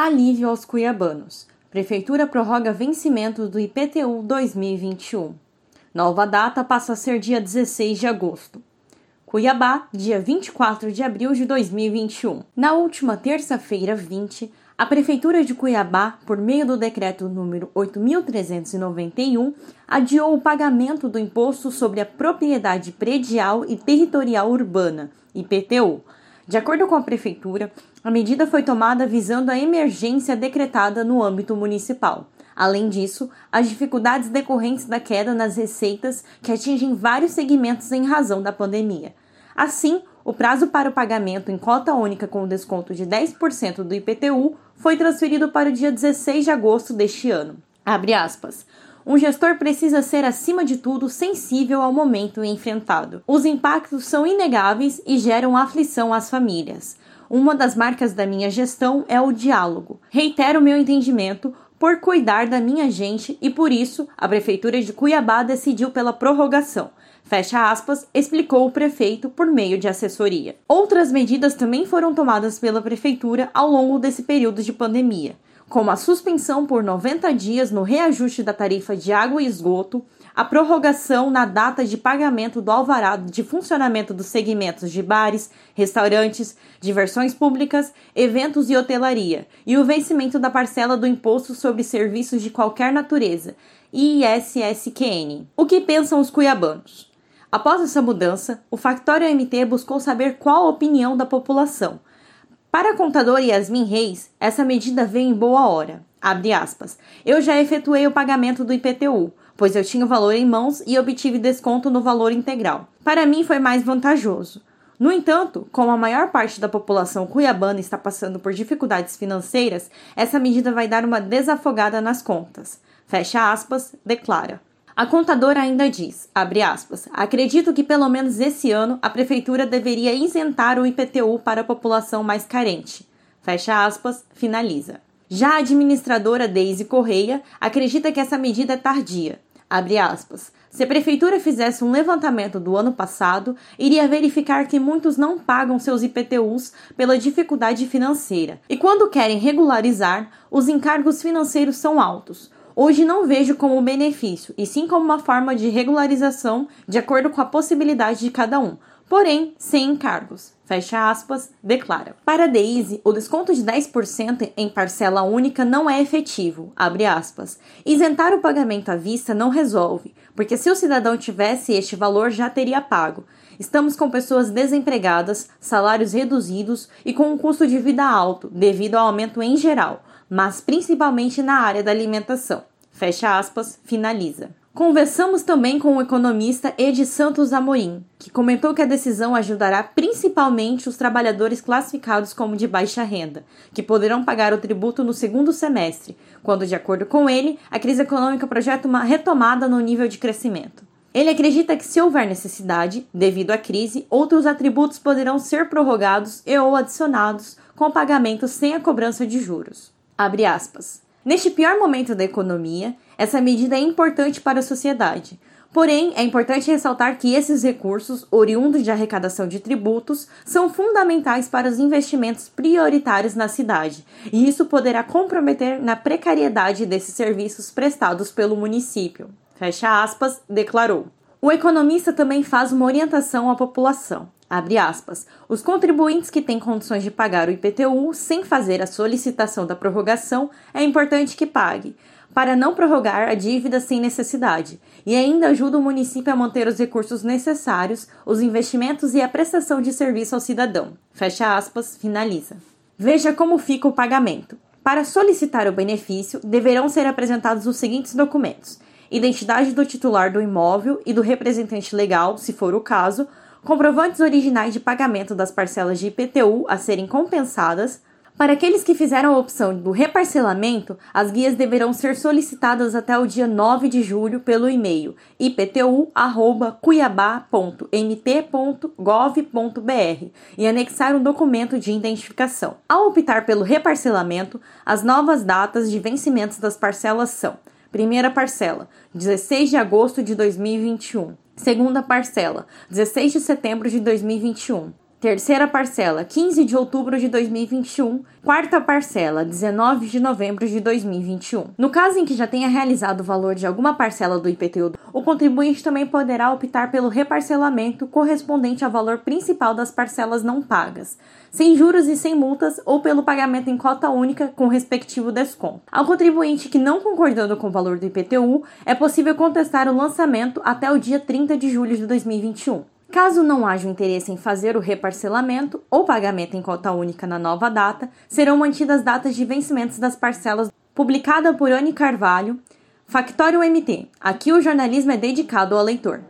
Alívio aos cuiabanos. Prefeitura prorroga vencimento do IPTU 2021. Nova data passa a ser dia 16 de agosto. Cuiabá, dia 24 de abril de 2021. Na última terça-feira, 20, a Prefeitura de Cuiabá, por meio do decreto número 8391, adiou o pagamento do Imposto sobre a Propriedade Predial e Territorial Urbana, IPTU. De acordo com a Prefeitura, a medida foi tomada visando a emergência decretada no âmbito municipal. Além disso, as dificuldades decorrentes da queda nas receitas que atingem vários segmentos em razão da pandemia. Assim, o prazo para o pagamento em cota única com desconto de 10% do IPTU foi transferido para o dia 16 de agosto deste ano. Abre aspas. Um gestor precisa ser, acima de tudo, sensível ao momento enfrentado. Os impactos são inegáveis e geram aflição às famílias. Uma das marcas da minha gestão é o diálogo. Reitero meu entendimento por cuidar da minha gente e por isso a Prefeitura de Cuiabá decidiu pela prorrogação. Fecha aspas, explicou o prefeito por meio de assessoria. Outras medidas também foram tomadas pela Prefeitura ao longo desse período de pandemia, como a suspensão por 90 dias no reajuste da tarifa de água e esgoto, a prorrogação na data de pagamento do alvarado de funcionamento dos segmentos de bares, restaurantes, diversões públicas, eventos e hotelaria, e o vencimento da parcela do Imposto sobre Serviços de Qualquer Natureza, ISSQN. O que pensam os cuiabanos? Após essa mudança, o Factório MT buscou saber qual a opinião da população. Para a contadora Yasmin Reis, essa medida veio em boa hora. Eu já efetuei o pagamento do IPTU pois eu tinha o valor em mãos e obtive desconto no valor integral. Para mim foi mais vantajoso. No entanto, como a maior parte da população cuiabana está passando por dificuldades financeiras, essa medida vai dar uma desafogada nas contas. Fecha aspas, declara. A contadora ainda diz, aspas, acredito que pelo menos esse ano a prefeitura deveria isentar o IPTU para a população mais carente. Fecha aspas, finaliza. Já a administradora Deise Correia acredita que essa medida é tardia, aspas. Se a prefeitura fizesse um levantamento do ano passado, iria verificar que muitos não pagam seus IPTUs pela dificuldade financeira. E quando querem regularizar, os encargos financeiros são altos. Hoje não vejo como benefício, e sim como uma forma de regularização de acordo com a possibilidade de cada um, porém sem encargos. Fecha aspas, declara. Para a Daisy, o desconto de 10% em parcela única não é efetivo, abre aspas. Isentar o pagamento à vista não resolve, porque se o cidadão tivesse este valor já teria pago. Estamos com pessoas desempregadas, salários reduzidos e com um custo de vida alto, devido ao aumento em geral, mas principalmente na área da alimentação. Fecha aspas, finaliza. Conversamos também com o economista Ed Santos Amorim, que comentou que a decisão ajudará principalmente os trabalhadores classificados como de baixa renda, que poderão pagar o tributo no segundo semestre, quando, de acordo com ele, a crise econômica projeta uma retomada no nível de crescimento. Ele acredita que, se houver necessidade, devido à crise, outros atributos poderão ser prorrogados e ou adicionados com pagamento sem a cobrança de juros. Abre aspas. Neste pior momento da economia, essa medida é importante para a sociedade. Porém, é importante ressaltar que esses recursos, oriundos de arrecadação de tributos, são fundamentais para os investimentos prioritários na cidade, e isso poderá comprometer na precariedade desses serviços prestados pelo município. Fecha aspas, declarou. O economista também faz uma orientação à população. Abre aspas. Os contribuintes que têm condições de pagar o IPTU sem fazer a solicitação da prorrogação é importante que pague, para não prorrogar a dívida sem necessidade, e ainda ajuda o município a manter os recursos necessários, os investimentos e a prestação de serviço ao cidadão. Fecha aspas, finaliza. Veja como fica o pagamento. Para solicitar o benefício, deverão ser apresentados os seguintes documentos: identidade do titular do imóvel e do representante legal, se for o caso, comprovantes originais de pagamento das parcelas de IPTU a serem compensadas. Para aqueles que fizeram a opção do reparcelamento, as guias deverão ser solicitadas até o dia 9 de julho pelo e-mail iptu@cuiabá.mt.gov.br e anexar um documento de identificação. Ao optar pelo reparcelamento, as novas datas de vencimentos das parcelas são: primeira parcela, 16 de agosto de 2021. Segunda parcela, 16 de setembro de 2021. Terceira parcela, 15 de outubro de 2021. Quarta parcela, 19 de novembro de 2021. No caso em que já tenha realizado o valor de alguma parcela do IPTU, o contribuinte também poderá optar pelo reparcelamento correspondente ao valor principal das parcelas não pagas, sem juros e sem multas, ou pelo pagamento em cota única com respectivo desconto. Ao contribuinte que não concordando com o valor do IPTU, é possível contestar o lançamento até o dia 30 de julho de 2021. Caso não haja interesse em fazer o reparcelamento ou pagamento em cota única na nova data, serão mantidas datas de vencimentos das parcelas publicada por Anne Carvalho, Factório MT. Aqui o jornalismo é dedicado ao leitor.